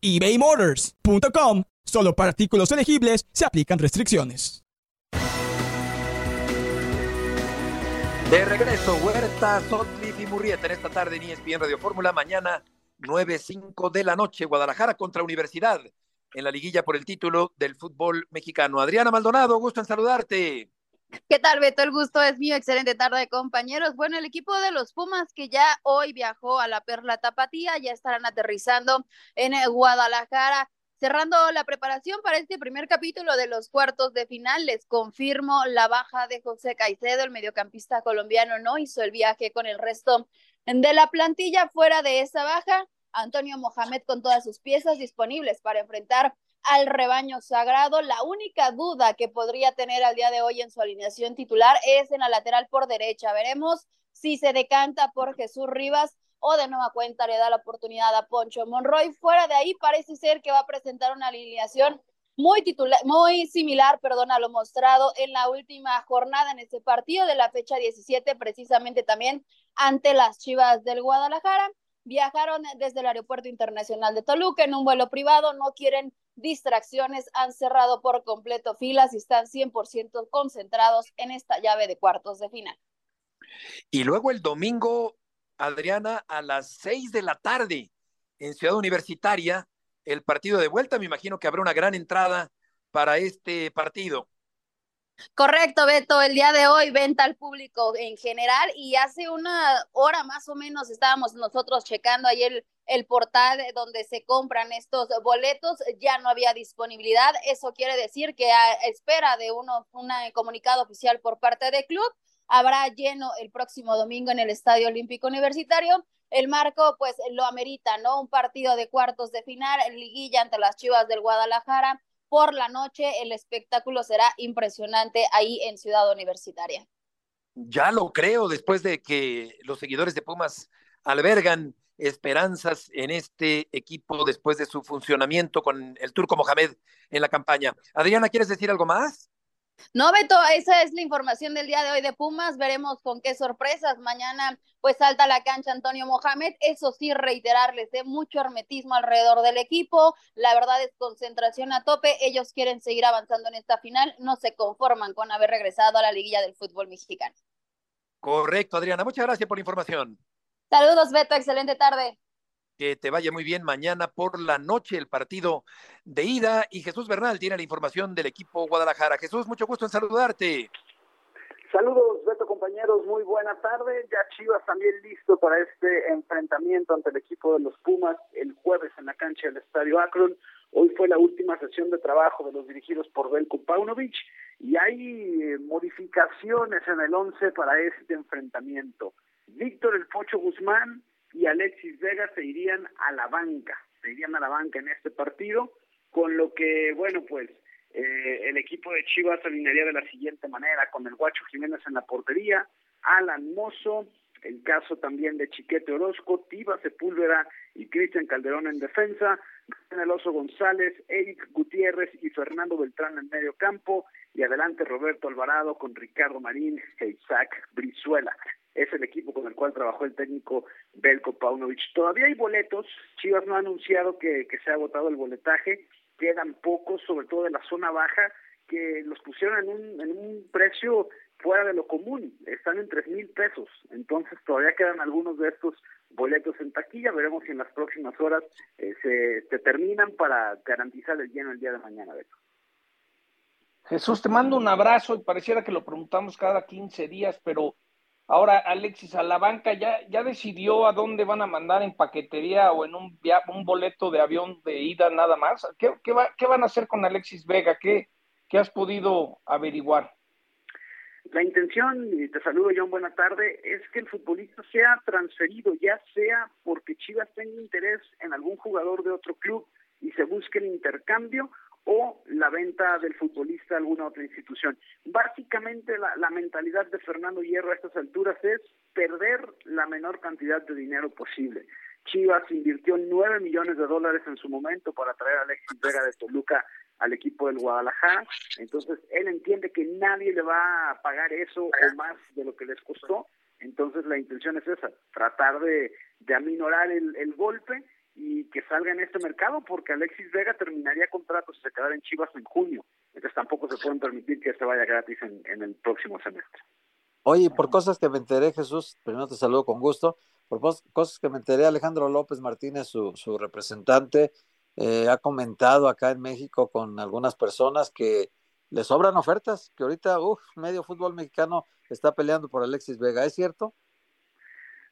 ebaymotors.com. Solo para artículos elegibles se aplican restricciones. De regreso, Huerta, Sotcliffe y Murrieta en esta tarde en ESPN Radio Fórmula. Mañana, 9.05 de la noche, Guadalajara contra Universidad. en la liguilla por el título del fútbol mexicano. Adriana Maldonado, gusto en saludarte. ¿Qué tal, Beto? El gusto es mío. Excelente tarde, compañeros. Bueno, el equipo de los Pumas que ya hoy viajó a la Perla Tapatía, ya estarán aterrizando en Guadalajara. Cerrando la preparación para este primer capítulo de los cuartos de final, les confirmo la baja de José Caicedo, el mediocampista colombiano, no hizo el viaje con el resto de la plantilla. Fuera de esa baja, Antonio Mohamed con todas sus piezas disponibles para enfrentar al rebaño sagrado. La única duda que podría tener al día de hoy en su alineación titular es en la lateral por derecha. Veremos si se decanta por Jesús Rivas o de nueva cuenta le da la oportunidad a Poncho Monroy. Fuera de ahí parece ser que va a presentar una alineación muy titular, muy similar, perdón, a lo mostrado en la última jornada en este partido de la fecha 17, precisamente también ante las Chivas del Guadalajara viajaron desde el Aeropuerto Internacional de Toluca en un vuelo privado, no quieren distracciones, han cerrado por completo filas y están 100% concentrados en esta llave de cuartos de final. Y luego el domingo, Adriana, a las 6 de la tarde en Ciudad Universitaria, el partido de vuelta, me imagino que habrá una gran entrada para este partido. Correcto, Beto. El día de hoy venta al público en general y hace una hora más o menos estábamos nosotros checando ahí el, portal donde se compran estos boletos. Ya no había disponibilidad. Eso quiere decir que a espera de uno, un comunicado oficial por parte del club, habrá lleno el próximo domingo en el Estadio Olímpico Universitario. El marco, pues, lo amerita, ¿no? Un partido de cuartos de final, liguilla ante las Chivas del Guadalajara por la noche. El espectáculo será impresionante ahí en Ciudad Universitaria. Ya lo creo, después de que los seguidores de Pumas albergan esperanzas en este equipo después de su funcionamiento con el turco Mohamed en la campaña. Adriana, ¿quieres decir algo más? No, Beto, esa es la información del día de hoy de Pumas. Veremos con qué sorpresas. Mañana, pues salta a la cancha Antonio Mohamed. Eso sí, reiterarles de mucho hermetismo alrededor del equipo. La verdad es concentración a tope. Ellos quieren seguir avanzando en esta final. No se conforman con haber regresado a la liguilla del fútbol mexicano. Correcto, Adriana. Muchas gracias por la información. Saludos, Beto. Excelente tarde que te vaya muy bien mañana por la noche el partido de ida y Jesús Bernal tiene la información del equipo Guadalajara. Jesús, mucho gusto en saludarte. Saludos, Beto, compañeros, muy buena tarde. Ya Chivas también listo para este enfrentamiento ante el equipo de los Pumas el jueves en la cancha del Estadio Akron. Hoy fue la última sesión de trabajo de los dirigidos por Belko Paunovic y hay eh, modificaciones en el once para este enfrentamiento. Víctor El Pocho Guzmán y Alexis Vega se irían a la banca, se irían a la banca en este partido, con lo que, bueno, pues eh, el equipo de Chivas alinearía de la siguiente manera, con el Guacho Jiménez en la portería, Alan Mozo, el caso también de Chiquete Orozco, Tiba Sepúlveda y Cristian Calderón en defensa, Oso González, Eric Gutiérrez y Fernando Beltrán en medio campo, y adelante Roberto Alvarado con Ricardo Marín e Isaac Brizuela es el equipo con el cual trabajó el técnico Belko Paunovic. Todavía hay boletos, Chivas no ha anunciado que, se ha agotado el boletaje, quedan pocos, sobre todo de la zona baja, que los pusieron en un, precio fuera de lo común, están en tres mil pesos, entonces todavía quedan algunos de estos boletos en taquilla, veremos si en las próximas horas eh, se, se, terminan para garantizar el lleno el día de mañana, Beto. Jesús, te mando un abrazo y pareciera que lo preguntamos cada 15 días, pero Ahora, Alexis, a la banca ya, ya decidió a dónde van a mandar en paquetería o en un, un boleto de avión de ida nada más. ¿Qué, qué, va, qué van a hacer con Alexis Vega? ¿Qué, ¿Qué has podido averiguar? La intención, y te saludo John, buena tarde, es que el futbolista sea transferido, ya sea porque Chivas tenga interés en algún jugador de otro club y se busque el intercambio o la venta del futbolista a alguna otra institución. Básicamente la, mentalidad de Fernando Hierro a estas alturas es perder la menor cantidad de dinero posible. Chivas invirtió nueve millones de dólares en su momento para traer a Alexis Vega de Toluca al equipo del Guadalajara, entonces él entiende que nadie le va a pagar eso o más de lo que les costó, entonces la intención es esa, tratar de, aminorar el, el golpe y que salga en este mercado porque Alexis Vega terminaría contrato si se quedara en Chivas en junio. Entonces tampoco se pueden permitir que se vaya gratis en, el próximo semestre. Oye, por cosas que me enteré, Jesús, primero te saludo con gusto, por cosas que me enteré, Alejandro López Martínez, su, su representante, eh, ha comentado acá en México con algunas personas que le sobran ofertas, que ahorita, uff, medio fútbol mexicano está peleando por Alexis Vega, ¿es cierto?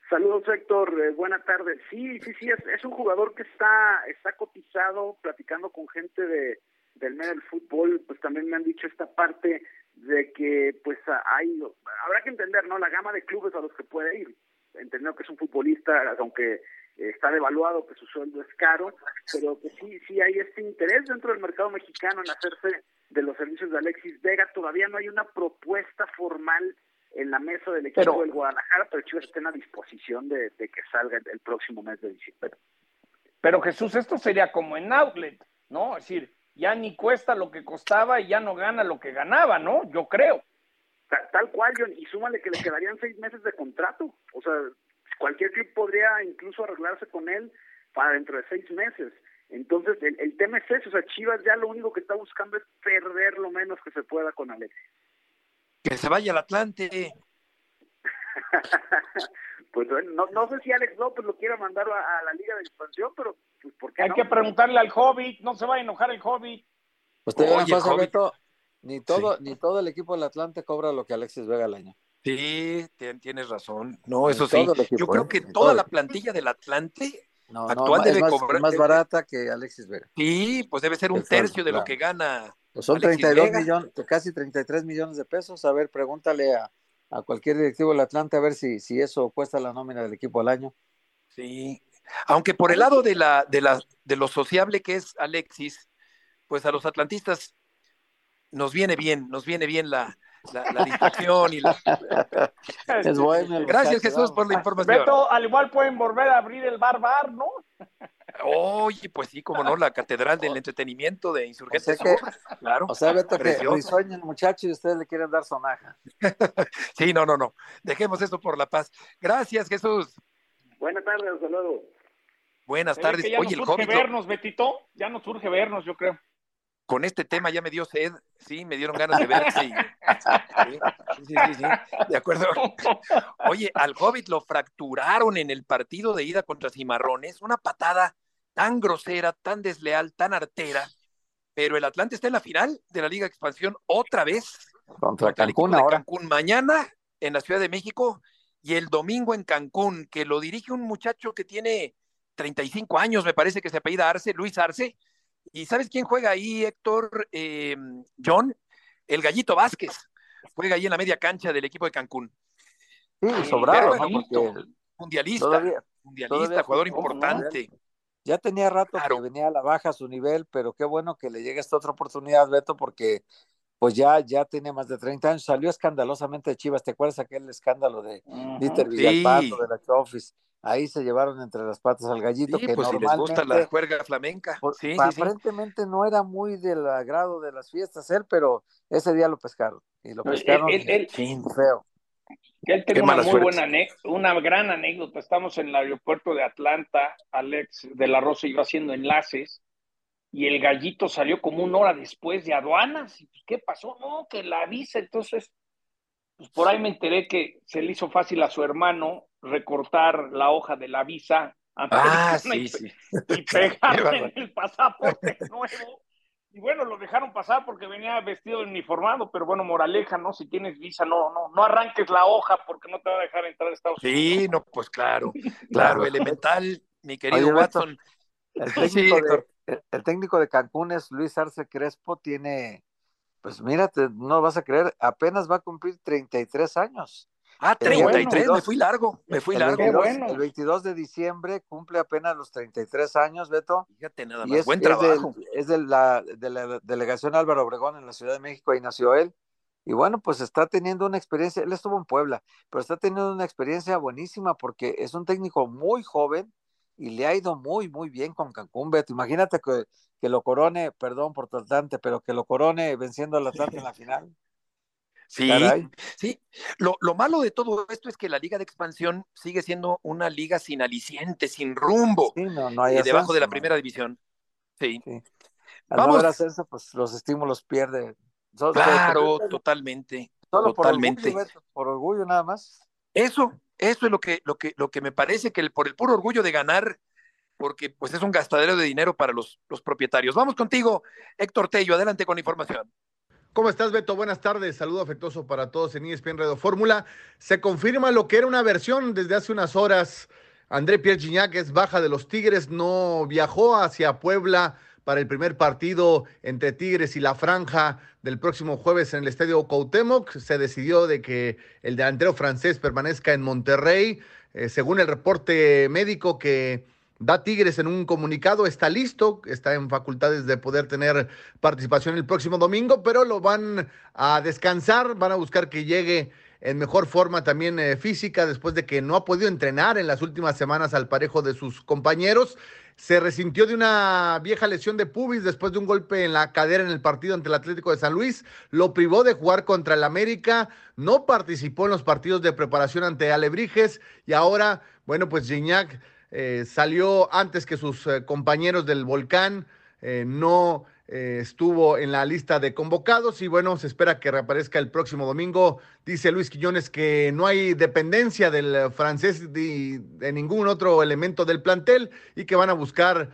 Saludos Héctor, eh, buena tarde. Sí, sí, sí, es, un jugador que está, está cotizado, platicando con gente de, del medio del fútbol, pues también me han dicho esta parte de que pues hay, habrá que entender, ¿no? La gama de clubes a los que puede ir, entendiendo que es un futbolista, aunque está devaluado, que su sueldo es caro, pero que sí, sí hay este interés dentro del mercado mexicano en hacerse de los servicios de Alexis Vega, todavía no hay una propuesta formal en la mesa del equipo Pero- del Guadalajara, pero Chivas está en la disposición de, de que salga el, el próximo mes de diciembre. Pero Jesús, esto sería como en outlet, ¿no? Es decir, ya ni cuesta lo que costaba y ya no gana lo que ganaba, ¿no? Yo creo. Ta- Tal cual, John, y súmale que le quedarían seis meses de contrato. O sea, cualquier club podría incluso arreglarse con él para dentro de seis meses. Entonces, el, el tema es eso. O sea, Chivas ya lo único que está buscando es perder lo menos que se pueda con Alexis. Que se vaya al Atlante. [laughs] Pues bueno, no, no sé si Alex López lo quiera mandar a, a la Liga de Expansión, pero pues, ¿por qué Hay no? que preguntarle al Hobbit, no se va a enojar el Hobbit. Pues te digo una Oye, cosa, Hobbit. Beto, ni todo, ni todo el equipo del Atlante cobra lo que Alexis Vega al año. Sí, tien- tienes razón. No, Ni eso sí. equipo, Yo creo ¿eh? que toda todo. la plantilla del Atlante No, actual no, debe es más, cobrar. más barata que Alexis Vega. Sí, pues debe ser un tercio de lo que gana. Pues son Alexis 32 Vega. millones, casi 33 millones de pesos. A ver, pregúntale a, a cualquier directivo del Atlante a ver si, si eso cuesta la nómina del equipo al año. Sí. Aunque por el lado de la, de la, de lo sociable que es Alexis, pues a los atlantistas nos viene bien, nos viene bien la, la, la distracción y la. [laughs] Es bueno. Gracias, Jesús, por la información. Beto, al igual pueden volver a abrir el bar bar, ¿no? Oye, pues sí, como no, la catedral del entretenimiento de Insurgentes O sea que- claro. O sea, Beto, que Precioso. risueño el muchacho y ustedes le quieren dar sonaja. [laughs] Sí, no, no, no. Dejemos eso por la paz. Gracias, Jesús. Buenas tardes, hasta luego. Buenas tardes. que ya Oye, el nos urge Hobbit, lo- vernos, Betito. Ya nos urge vernos, yo creo. con este tema ya me dio sed, sí, me dieron ganas de ver. Sí, sí, sí, sí, sí, de acuerdo. Oye, al Hobbit lo fracturaron en el partido de ida contra Cimarrones, una patada tan grosera, tan desleal, tan artera, pero el Atlante está en la final de la Liga de Expansión otra vez Contra Cancún ahora. Cancún mañana en la Ciudad de México y el domingo en Cancún, que lo dirige un muchacho que tiene 35 años, me parece que se apellida Arce, Luis Arce. ¿Y sabes quién juega ahí, Héctor, eh, John? El Gallito Vázquez. Juega ahí en la media cancha del equipo de Cancún. Sí, Eh, sobrado, mundialista, todavía- mundialista, todavía jugador ¿no? Ya tenía rato Claro. que venía a la baja su nivel, pero qué bueno que le llegue esta otra oportunidad, Beto, porque pues ya, ya tiene más de 30 años. Salió escandalosamente de Chivas. ¿Te acuerdas aquel escándalo de Dieter Sí. Villalpando, de la Chofis? Ahí se llevaron entre las patas al gallito, Sí, que pues si les gusta normalmente la juerga flamenca. Por- Sí, pa- sí, sí. aparentemente no era muy del agrado de las fiestas él, pero ese día lo pescaron. Y lo No, él- pescaron él- él- feo. Él tiene una muy suerte. buena, una gran anécdota. Estamos en el aeropuerto de Atlanta, Alex de la Rosa yo haciendo enlaces, y el gallito salió como una hora después de aduanas. Y, pues, ¿Qué pasó? No, que la visa. Entonces, pues por ahí me enteré que se le hizo fácil a su hermano recortar la hoja de la visa Ah, sí, y, [laughs] sí. y pegarle en el pasaporte nuevo. Y bueno, lo dejaron pasar porque venía vestido uniformado, pero bueno, moraleja, ¿no? Si tienes visa, no, no, no arranques la hoja porque no te va a dejar entrar a Estados Unidos. Sí, no, pues [laughs] claro, claro, elemental, mi querido Oye, Watson. El [laughs] Sí, técnico, Héctor. de, el- el técnico de Cancún es Luis Arce Crespo, tiene, pues mírate, no vas a creer, apenas va a cumplir 33 años. Ah, El día 33, me 22, fui largo, me fui el largo. 22, el 22 de diciembre cumple apenas los 33 años, Beto. Fíjate nada Y más, es, buen es del- trabajo. es de la, de la delegación Álvaro Obregón en la Ciudad de México, ahí nació él. Y bueno, pues está teniendo una experiencia, él estuvo en Puebla, pero está teniendo una experiencia buenísima porque es un técnico muy joven y le ha ido muy, muy bien con Cancún, Beto. Imagínate que, que lo corone, perdón por tratante, pero que lo corone venciendo al Atlante en la final. Sí, Caray. sí. Lo, lo malo de todo esto es que la liga de expansión sigue siendo una liga sin aliciente, sin rumbo, Sí, no, no hay eh, debajo de la primera división. Sí. Al no Vamos. haber ascenso, pues los estímulos pierde. So- so- Claro, totalmente, Solo por totalmente. orgullo, Beto, por orgullo nada más. Eso, eso es lo que, lo que, lo que me parece que el- por el puro orgullo de ganar, porque pues es un gastadero de dinero para los, los propietarios. Vamos contigo, Héctor Tello, adelante con la información. ¿Cómo estás, Beto? Buenas tardes. Saludo afectuoso para todos en ESPN Radio Fórmula. Se confirma lo que era una versión desde hace unas horas. André Pierre Gignac es baja de los Tigres, no viajó hacia Puebla para el primer partido entre Tigres y la Franja del próximo jueves en el Estadio Cuauhtémoc. Se decidió de que el delantero francés permanezca en Monterrey. Eh, según el reporte médico que Da Tigres en un comunicado, está listo, está en facultades de poder tener participación el próximo domingo, pero lo van a descansar, van a buscar que llegue en mejor forma también eh, física después de que no ha podido entrenar en las últimas semanas al parejo de sus compañeros. Se resintió de una vieja lesión de pubis después de un golpe en la cadera en el partido ante el Atlético de San Luis. Lo privó de jugar contra el América. No participó en los partidos de preparación ante Alebrijes. Y ahora, bueno, pues Gignac eh, salió antes que sus eh, compañeros del Volcán, eh, no estuvo en la lista de convocados y bueno, se espera que reaparezca el próximo domingo. Dice Luis Quiñones que no hay dependencia del francés de, de ningún otro elemento del plantel y que van a buscar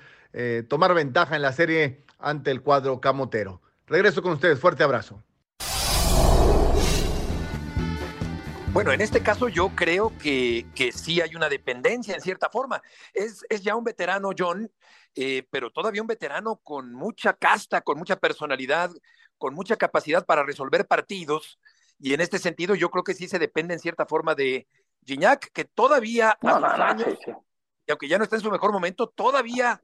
tomar ventaja en la serie ante el cuadro camotero. Regreso con ustedes, fuerte abrazo. Bueno, en este caso yo creo que, que sí hay una dependencia en cierta forma. Es, es ya un veterano, John, eh, pero todavía un veterano con mucha casta, con mucha personalidad, con mucha capacidad para resolver partidos. Y en este sentido yo creo que sí se depende en cierta forma de Gignac, que todavía a sus años, y aunque ya no está en su mejor momento, todavía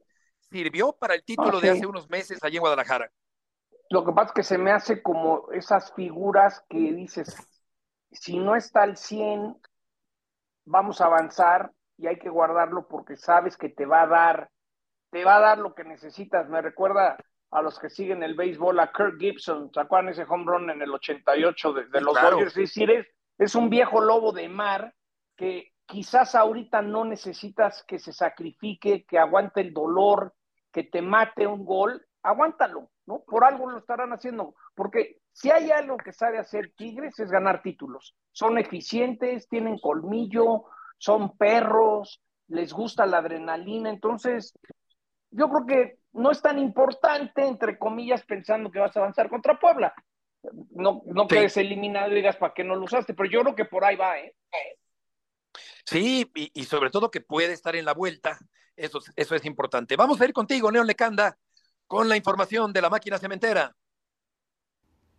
sirvió para el título de hace unos meses allí en Guadalajara. Lo que pasa es que se me hace como esas figuras que dices, si no está al 100, vamos a avanzar y hay que guardarlo porque sabes que te va a dar, te va a dar lo que necesitas. Me recuerda a los que siguen el béisbol, a Kirk Gibson, ¿se acuerdan ese home run en el 88 de, de los Dodgers? Es decir, es, es un viejo lobo de mar que quizás ahorita no necesitas que se sacrifique, que aguante el dolor, que te mate un gol, aguántalo, ¿no? Por algo lo estarán haciendo, porque si hay algo que sabe hacer Tigres es ganar títulos. Son eficientes, tienen colmillo, son perros, les gusta la adrenalina. Entonces, yo creo que no es tan importante, entre comillas, pensando que vas a avanzar contra Puebla. No, no quedes eliminado y digas para qué no lo usaste, pero yo creo que por ahí va, ¿eh? Sí, y, y, sobre todo que puede estar en la vuelta. Eso, eso es importante. Vamos a ir contigo, León Lecanda, con la información de la máquina cementera.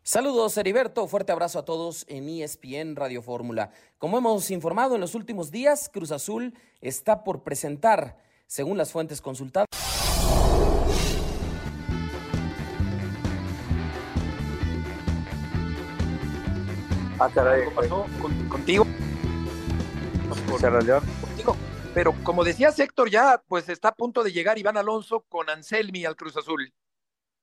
Saludos, Heriberto. Fuerte abrazo a todos en ESPN Radio Fórmula. Como hemos informado en los últimos días, Cruz Azul está por presentar, según las fuentes consultadas. Ah, caray, ¿Qué pasó contigo? Contigo. Pero como decía Héctor, ya pues está a punto de llegar Iván Alonso con Anselmi al Cruz Azul.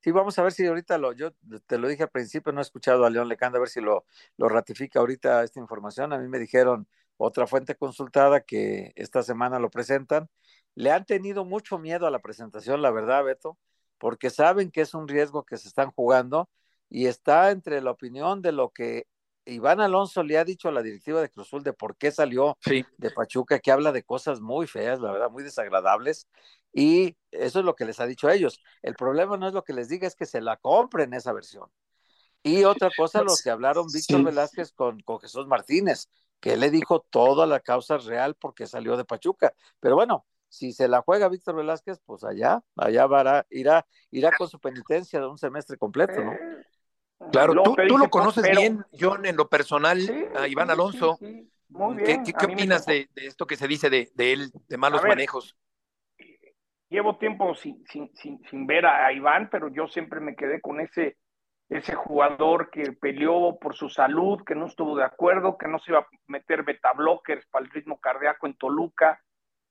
Sí, vamos a ver si ahorita lo, yo te lo dije al principio, no he escuchado a León Lecanda, a ver si lo, lo ratifica ahorita esta información. A mí me dijeron otra fuente consultada que esta semana lo presentan. Le han tenido mucho miedo a la presentación, la verdad, Beto, porque saben que es un riesgo que se están jugando y está entre la opinión de lo que Iván Alonso le ha dicho a la directiva de Cruzul de por qué salió de Pachuca, que habla de cosas muy feas, la verdad, muy desagradables, y eso es lo que les ha dicho a ellos. El problema no es lo que les diga, es que se la compren esa versión. Y otra cosa, los que hablaron Víctor Velázquez con, con Jesús Martínez, que le dijo toda la causa real porque salió de Pachuca. Pero bueno, si se la juega Víctor Velázquez, pues allá, allá va, irá, irá con su penitencia de un semestre completo, ¿no? Claro, tú, tú lo conoces bien, John, en lo personal, a Iván Alonso. Muy bien. ¿Qué, qué, opinas de, de, esto que se dice de, de él, de malos ver, manejos? Llevo tiempo sin, sin, sin, sin, ver a Iván, pero yo siempre me quedé con ese, ese jugador que peleó por su salud, que no estuvo de acuerdo, que no se iba a meter betablockers para el ritmo cardíaco en Toluca.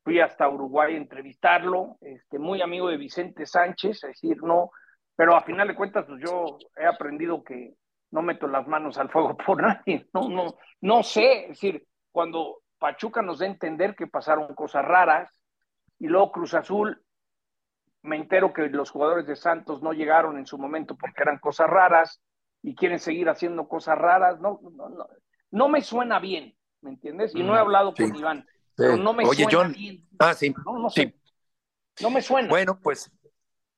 Fui hasta Uruguay a entrevistarlo, este, muy amigo de Vicente Sánchez, es decir, no, pero a final de cuentas, pues yo he aprendido que no meto las manos al fuego [laughs] por nadie, no, no, no sé, es decir, cuando Pachuca nos da a entender que pasaron cosas raras y luego Cruz Azul, me entero que los jugadores de Santos no llegaron en su momento porque eran cosas raras y quieren seguir haciendo cosas raras, no, no, no, no me suena bien, ¿me entiendes? Y no he hablado sí. con Iván, pero no me Oye, suena John, bien. Ah, sí, no, no sé. sí. No me suena. Bueno, pues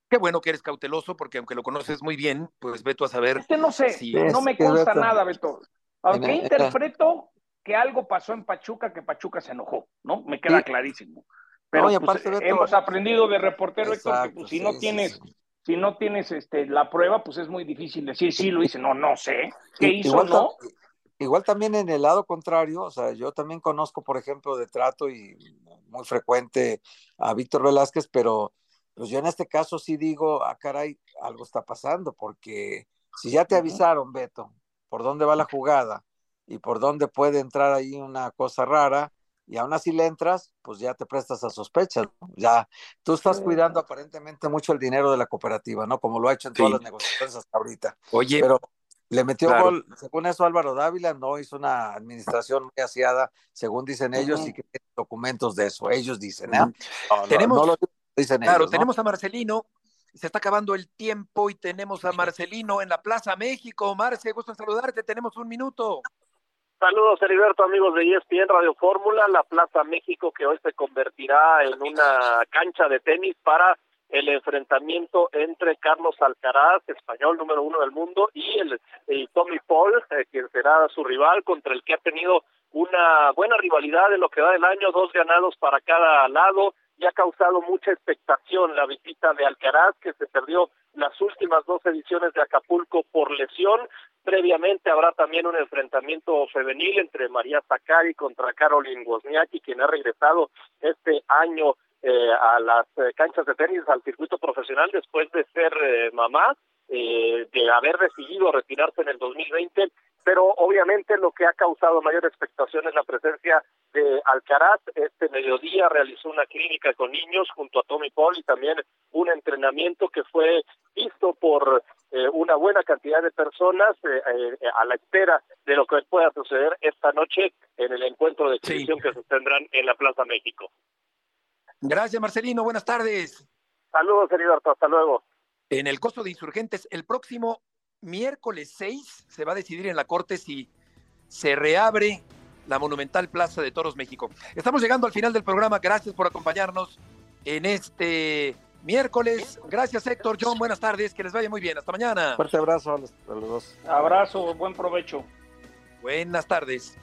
qué bueno que eres cauteloso, porque aunque lo conoces muy bien, pues ve tú a saber. No sé, si- no me consta Beto- nada, Beto. Aunque interpreto que algo pasó en Pachuca, que Pachuca se enojó, ¿no? Me queda clarísimo. Pero No, pues, Beto- hemos aprendido de reportero, Héctor, que pues, si sí, no tienes, sí. si no tienes este, la prueba, pues es muy difícil decir sí lo hice, no, no sé. ¿Qué hizo, igual, no? igual también en el lado contrario, o sea, yo también conozco, por ejemplo, de trato y muy frecuente a Víctor Velázquez, pero pues yo en este caso sí digo, ah, caray, algo está pasando, porque si ya te avisaron, Beto, por dónde va la jugada y por dónde puede entrar ahí una cosa rara, y aún así le entras, pues ya te prestas a sospechas, ¿no? Ya, tú estás cuidando aparentemente mucho el dinero de la cooperativa, ¿no? Como lo ha hecho en todas Sí. las negociaciones hasta ahorita. Oye, Pero le metió Claro. gol, según eso Álvaro Dávila no hizo una administración muy aseada, según dicen ellos, Ujú. y que tienen documentos de eso, ellos dicen, ¿eh? No, Tenemos- no lo dicen claro, tenemos a Marcelino. Se está acabando el tiempo y tenemos a Marcelino en la Plaza México. Marce, gusto en saludarte. Tenemos un minuto. Saludos, Heriberto, amigos de ESPN Radio Fórmula, la Plaza México que hoy se convertirá en una cancha de tenis para el enfrentamiento entre Carlos Alcaraz, español número uno del mundo, y el Tommy Paul, eh, que será su rival, contra el que ha tenido una buena rivalidad en lo que va del año, dos ganados para cada lado, y ha causado mucha expectación la visita de Alcaraz, que se perdió las últimas dos ediciones de Acapulco por lesión. Previamente habrá también un enfrentamiento femenil entre María Zakari contra Caroline Wozniacki, quien ha regresado este año eh, a las eh, canchas de tenis, al circuito profesional, después de ser eh, mamá, eh, de haber decidido retirarse en el 2020, pero obviamente lo que ha causado mayor expectación es la presencia de Alcaraz. Este mediodía realizó una clínica con niños junto a Tommy Paul y también un entrenamiento que fue visto por eh, una buena cantidad de personas eh, eh, a la espera de lo que pueda suceder esta noche en el encuentro de exhibición que se tendrán en la Plaza México. Gracias, Marcelino. Buenas tardes. Saludos, Heriberto. Hasta luego. En el costo de insurgentes, el próximo miércoles 6 se va a decidir en la Corte si se reabre la monumental Plaza de Toros México. Estamos llegando al final del programa. Gracias por acompañarnos en este miércoles. Gracias, Héctor, John. Buenas tardes. Que les vaya muy bien. Hasta mañana. Fuerte abrazo a los, a los dos. Abrazo, buen provecho. Buenas tardes.